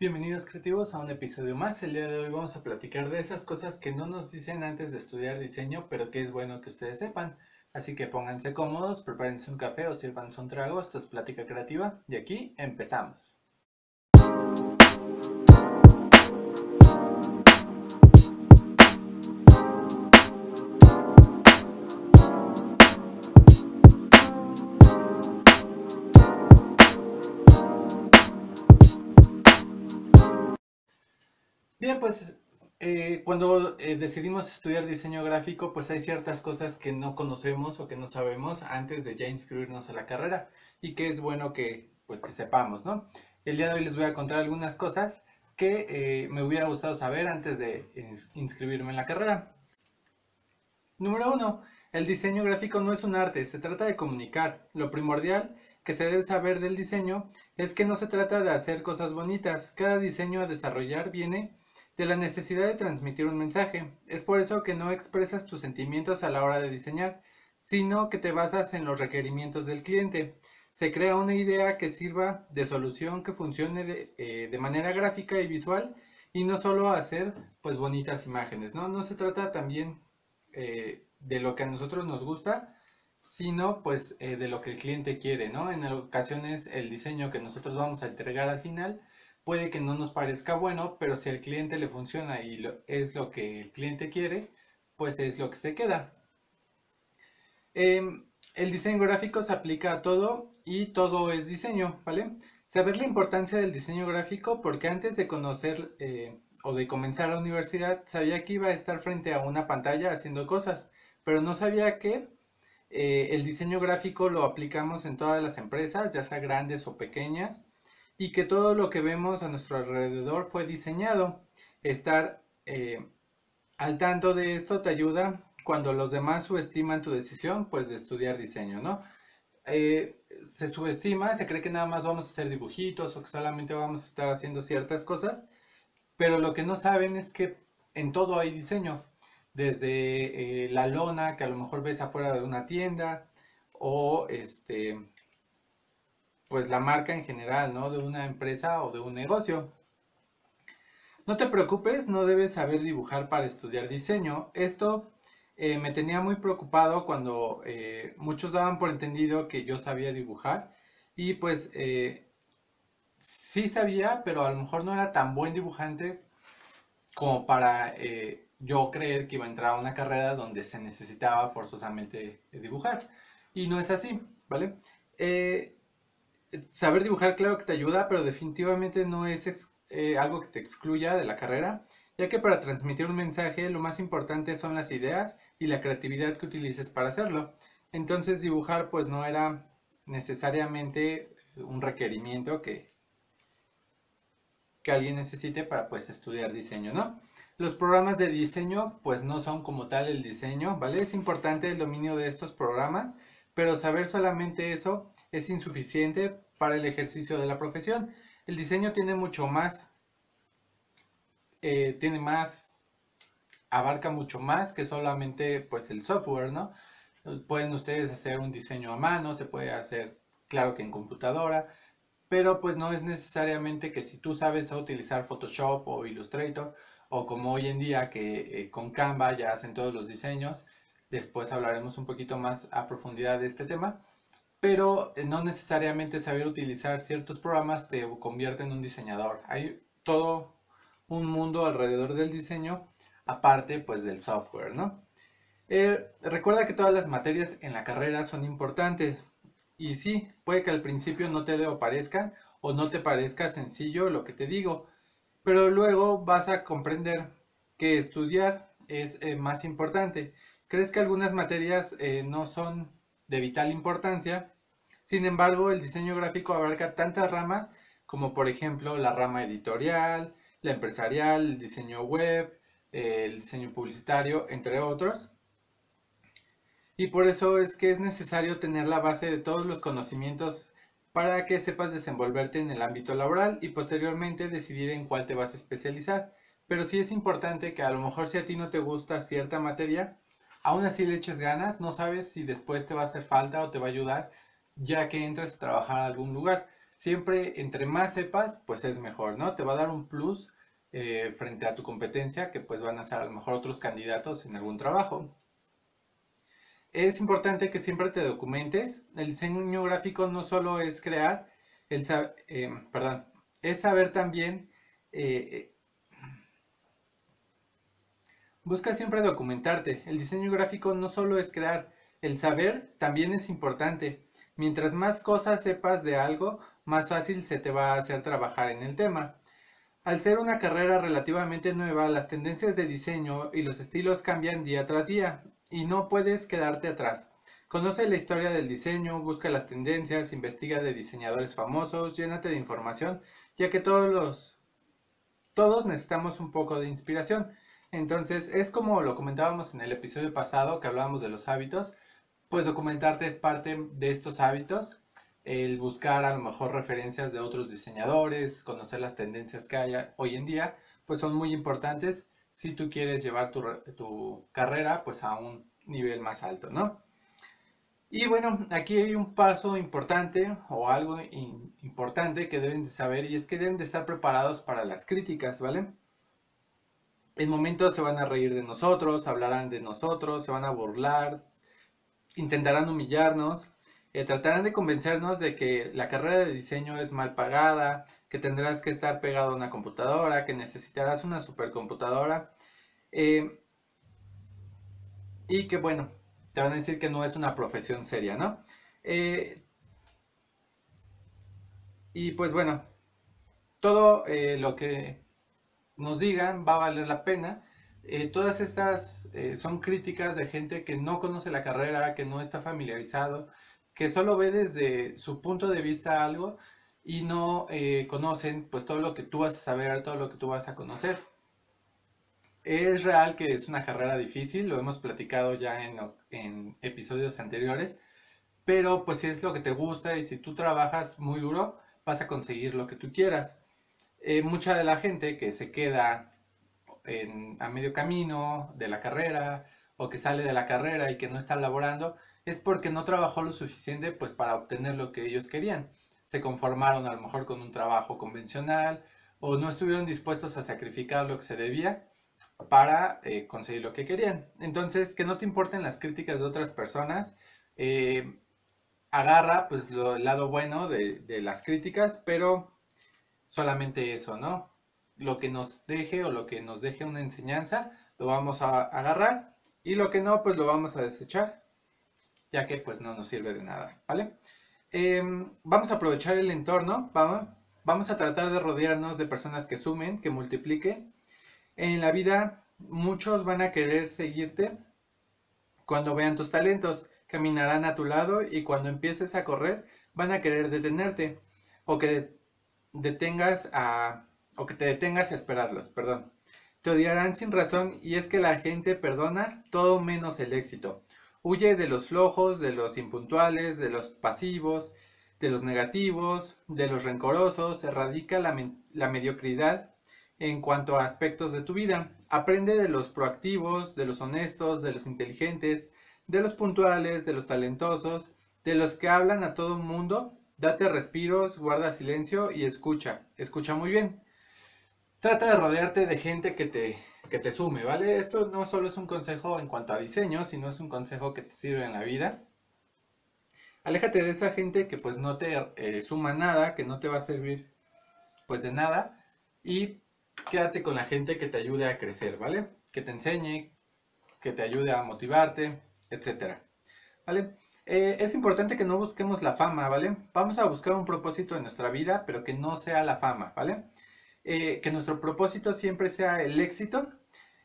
Bienvenidos creativos a un episodio más. El día de hoy vamos a platicar de esas cosas que no nos dicen antes de estudiar diseño, pero que es bueno que ustedes sepan. Así que pónganse cómodos, prepárense un café o sírvanse un trago. Esto es Plática Creativa y aquí empezamos. Pues eh, cuando eh, decidimos estudiar diseño gráfico, pues hay ciertas cosas que no conocemos o que no sabemos antes de ya inscribirnos a la carrera y que es bueno que, pues, que sepamos, ¿no? El día de hoy les voy a contar algunas cosas que eh, me hubiera gustado saber antes de inscribirme en la carrera. Número uno, el diseño gráfico no es un arte, se trata de comunicar. Lo primordial que se debe saber del diseño es que no se trata de hacer cosas bonitas. Cada diseño a desarrollar viene de la necesidad de transmitir un mensaje. Es por eso que no expresas tus sentimientos a la hora de diseñar, sino que te basas en los requerimientos del cliente. Se crea una idea que sirva de solución que funcione de, eh, manera gráfica y visual y no solo hacer pues bonitas imágenes, ¿no? No se trata también eh, de lo que a nosotros nos gusta, sino pues eh, de lo que el cliente quiere, ¿no? En ocasiones el diseño que nosotros vamos a entregar al final puede que no nos parezca bueno, pero si al cliente le funciona y es lo que el cliente quiere, pues es lo que se queda. Em, el diseño gráfico se aplica a todo y todo es diseño, ¿vale? Saber la importancia del diseño gráfico porque antes de conocer eh, o de comenzar la universidad sabía que iba a estar frente a una pantalla haciendo cosas, pero no sabía que eh, el diseño gráfico lo aplicamos en todas las empresas, ya sea grandes o pequeñas, y que todo lo que vemos a nuestro alrededor fue diseñado. Estar eh, al tanto de esto te ayuda cuando los demás subestiman tu decisión, pues de estudiar diseño, ¿no? Eh, se subestima, se cree que nada más vamos a hacer dibujitos o que solamente vamos a estar haciendo ciertas cosas, pero lo que no saben es que en todo hay diseño, desde eh, la lona que a lo mejor ves afuera de una tienda o este pues la marca en general, ¿no? De una empresa o de un negocio. No te preocupes, no debes saber dibujar para estudiar diseño. Esto eh, me tenía muy preocupado cuando eh, muchos daban por entendido que yo sabía dibujar y pues eh, sí sabía, pero a lo mejor no era tan buen dibujante como para yo creer que iba a entrar a una carrera donde se necesitaba forzosamente dibujar. Y no es así, ¿vale? Saber dibujar, claro que te ayuda, pero definitivamente no es eh, algo que te excluya de la carrera, ya que para transmitir un mensaje lo más importante son las ideas y la creatividad que utilices para hacerlo. Entonces dibujar pues no era necesariamente un requerimiento que, que alguien necesite para pues estudiar diseño, ¿no? Los programas de diseño pues no son como tal el diseño, ¿vale? Es importante el dominio de estos programas pero saber solamente eso es insuficiente para el ejercicio de la profesión. El diseño tiene mucho más, eh, tiene más, abarca mucho más que solamente pues el software, ¿no? Pueden ustedes hacer un diseño a mano, se puede hacer, claro que en computadora, pero pues no es necesariamente que si tú sabes utilizar Photoshop o Illustrator, o como hoy en día que eh, con Canva ya hacen todos los diseños, Después hablaremos un poquito más a profundidad de este tema. Pero eh, no necesariamente saber utilizar ciertos programas te convierte en un diseñador. Hay todo un mundo alrededor del diseño, aparte pues del software, ¿no? Eh, recuerda que todas las materias en la carrera son importantes. Y sí, puede que al principio no te lo parezca o no te parezca sencillo lo que te digo, pero luego vas a comprender que estudiar es eh, más importante crees que algunas materias eh, no son de vital importancia. Sin embargo, el diseño gráfico abarca tantas ramas como por ejemplo la rama editorial, la empresarial, el diseño web, el diseño publicitario, entre otros. Y por eso es que es necesario tener la base de todos los conocimientos para que sepas desenvolverte en el ámbito laboral y posteriormente decidir en cuál te vas a especializar. Pero sí es importante que a lo mejor si a ti no te gusta cierta materia, aún así le eches ganas, no sabes si después te va a hacer falta o te va a ayudar ya que entres a trabajar a algún lugar. siempre entre más sepas, pues es mejor, ¿no? Te va a dar un plus eh, frente a tu competencia que pues van a ser a lo mejor otros candidatos en algún trabajo. Es importante que siempre te documentes. El diseño gráfico no solo es crear, eh, perdón, es saber también eh, Busca siempre documentarte. El diseño gráfico no solo es crear, el saber también es importante. Mientras más cosas sepas de algo, más fácil se te va a hacer trabajar en el tema. Al ser una carrera relativamente nueva, las tendencias de diseño y los estilos cambian día tras día y no puedes quedarte atrás. Conoce la historia del diseño, busca las tendencias, investiga de diseñadores famosos, llénate de información, ya que todos los todos necesitamos un poco de inspiración. Entonces, es como lo comentábamos en el episodio pasado que hablábamos de los hábitos, pues documentarte es parte de estos hábitos, el buscar a lo mejor referencias de otros diseñadores, conocer las tendencias que hay hoy en día, pues son muy importantes si tú quieres llevar tu, carrera pues a un nivel más alto, ¿no? Y bueno, aquí hay un paso importante o algo importante que deben de saber y es que deben de estar preparados para las críticas, ¿vale? En momentos se van a reír de nosotros, hablarán de nosotros, se van a burlar, intentarán humillarnos, eh, tratarán de convencernos de que la carrera de diseño es mal pagada, que tendrás que estar pegado a una computadora, que necesitarás una supercomputadora. Eh, y que bueno, te van a decir que no es una profesión seria, ¿no? Eh, y pues bueno, todo lo que nos digan va a valer la pena. Eh, todas estas eh, son críticas de gente que no conoce la carrera, que no está familiarizado, que solo ve desde su punto de vista algo y no eh, conocen pues todo lo que tú vas a saber, todo lo que tú vas a conocer. Es real que es una carrera difícil, lo hemos platicado ya en, en episodios anteriores, pero pues si es lo que te gusta y si tú trabajas muy duro, vas a conseguir lo que tú quieras. Eh, mucha de la gente que se queda a medio camino de la carrera o que sale de la carrera y que no está laborando es porque no trabajó lo suficiente pues para obtener lo que ellos querían. Se conformaron a lo mejor con un trabajo convencional o no estuvieron dispuestos a sacrificar lo que se debía para eh, conseguir lo que querían. Entonces, que no te importen las críticas de otras personas. Eh, agarra pues lo, el lado bueno de, de las críticas, pero solamente eso, ¿no? Lo que nos deje o lo que nos deje una enseñanza, lo vamos a agarrar y lo que no, pues lo vamos a desechar, ya que pues no nos sirve de nada, ¿vale? Em, vamos a aprovechar el entorno, vamos, vamos a tratar de rodearnos de personas que sumen, que multipliquen. En la vida muchos van a querer seguirte cuando vean tus talentos, caminarán a tu lado y cuando empieces a correr van a querer detenerte o que detengas a, o que te detengas a esperarlos, perdón. Te odiarán sin razón y es que la gente perdona todo menos el éxito. Huye de los flojos, de los impuntuales, de los pasivos, de los negativos, de los rencorosos, erradica la, la mediocridad en cuanto a aspectos de tu vida. Aprende de los proactivos, de los honestos, de los inteligentes, de los puntuales, de los talentosos, de los que hablan a todo mundo Date respiros, guarda silencio y escucha. Escucha muy bien. Trata de rodearte de gente que te, que te sume, ¿vale? Esto no solo es un consejo en cuanto a diseño, sino es un consejo que te sirve en la vida. Aléjate de esa gente que pues no te eh, suma nada, que no te va a servir pues de nada. Y quédate con la gente que te ayude a crecer, ¿vale? Que te enseñe, que te ayude a motivarte, etcétera. ¿Vale? Eh, es importante que no busquemos la fama, ¿vale? Vamos a buscar un propósito en nuestra vida, pero que no sea la fama, ¿vale? Eh, que nuestro propósito siempre sea el éxito.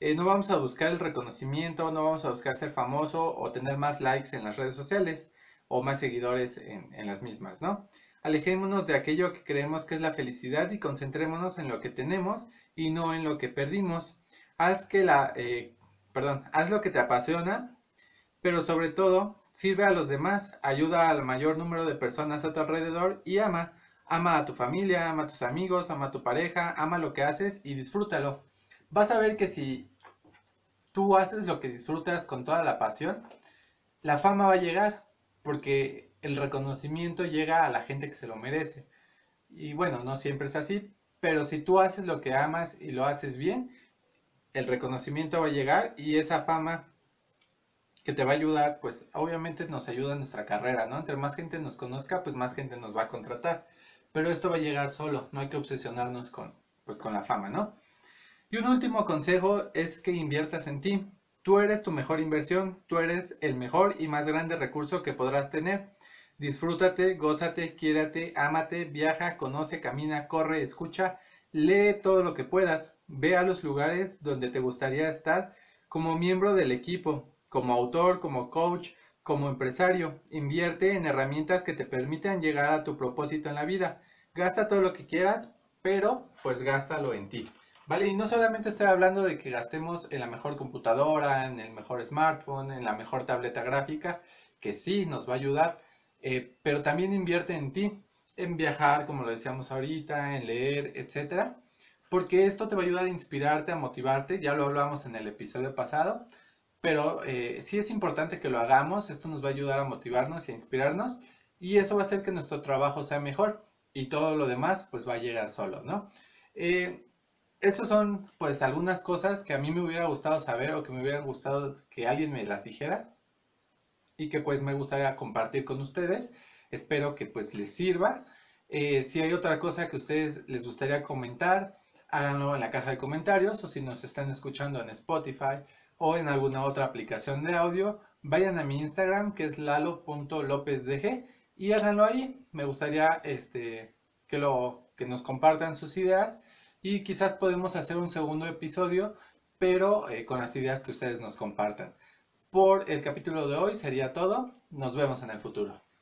Eh, no vamos a buscar el reconocimiento, no vamos a buscar ser famoso o tener más likes en las redes sociales o más seguidores en, las mismas, ¿no? Alejémonos de aquello que creemos que es la felicidad y concentrémonos en lo que tenemos y no en lo que perdimos. Haz que la, perdón, haz lo que te apasiona, pero sobre todo Sirve a los demás, ayuda al mayor número de personas a tu alrededor y ama. Ama a tu familia, ama a tus amigos, ama a tu pareja, ama lo que haces y disfrútalo. Vas a ver que si tú haces lo que disfrutas con toda la pasión, la fama va a llegar porque el reconocimiento llega a la gente que se lo merece. Y bueno, no siempre es así, pero si tú haces lo que amas y lo haces bien, el reconocimiento va a llegar y esa fama que te va a ayudar, pues obviamente nos ayuda en nuestra carrera, ¿no? Entre más gente nos conozca, pues más gente nos va a contratar. Pero esto va a llegar solo, no hay que obsesionarnos con, pues, con la fama, ¿no? Y un último consejo es que inviertas en ti. Tú eres tu mejor inversión, tú eres el mejor y más grande recurso que podrás tener. Disfrútate, gózate, quiérate, ámate, viaja, conoce, camina, corre, escucha, lee todo lo que puedas, ve a los lugares donde te gustaría estar como miembro del equipo, como autor, como coach, como empresario. Invierte en herramientas que te permitan llegar a tu propósito en la vida. Gasta todo lo que quieras, pero pues gástalo en ti. ¿Vale? Y no solamente estoy hablando de que gastemos en la mejor computadora, en el mejor smartphone, en la mejor tableta gráfica, que sí nos va a ayudar, eh, pero también invierte en ti, en viajar, como lo decíamos ahorita, en leer, etcétera, porque esto te va a ayudar a inspirarte, a motivarte, ya lo hablamos en el episodio pasado, pero eh, sí es importante que lo hagamos, esto nos va a ayudar a motivarnos y a inspirarnos, y eso va a hacer que nuestro trabajo sea mejor, y todo lo demás pues va a llegar solo, ¿no? Eh, estas son pues algunas cosas que a mí me hubiera gustado saber o que me hubiera gustado que alguien me las dijera y que pues me gustaría compartir con ustedes. Espero que pues les sirva. Eh, si hay otra cosa que a ustedes les gustaría comentar, háganlo en la caja de comentarios o si nos están escuchando en Spotify o en alguna otra aplicación de audio, vayan a mi Instagram que es lalo.lopezdg y háganlo ahí. Me gustaría este, que, lo, que nos compartan sus ideas y quizás podemos hacer un segundo episodio, pero eh, con las ideas que ustedes nos compartan. Por el capítulo de hoy sería todo. Nos vemos en el futuro.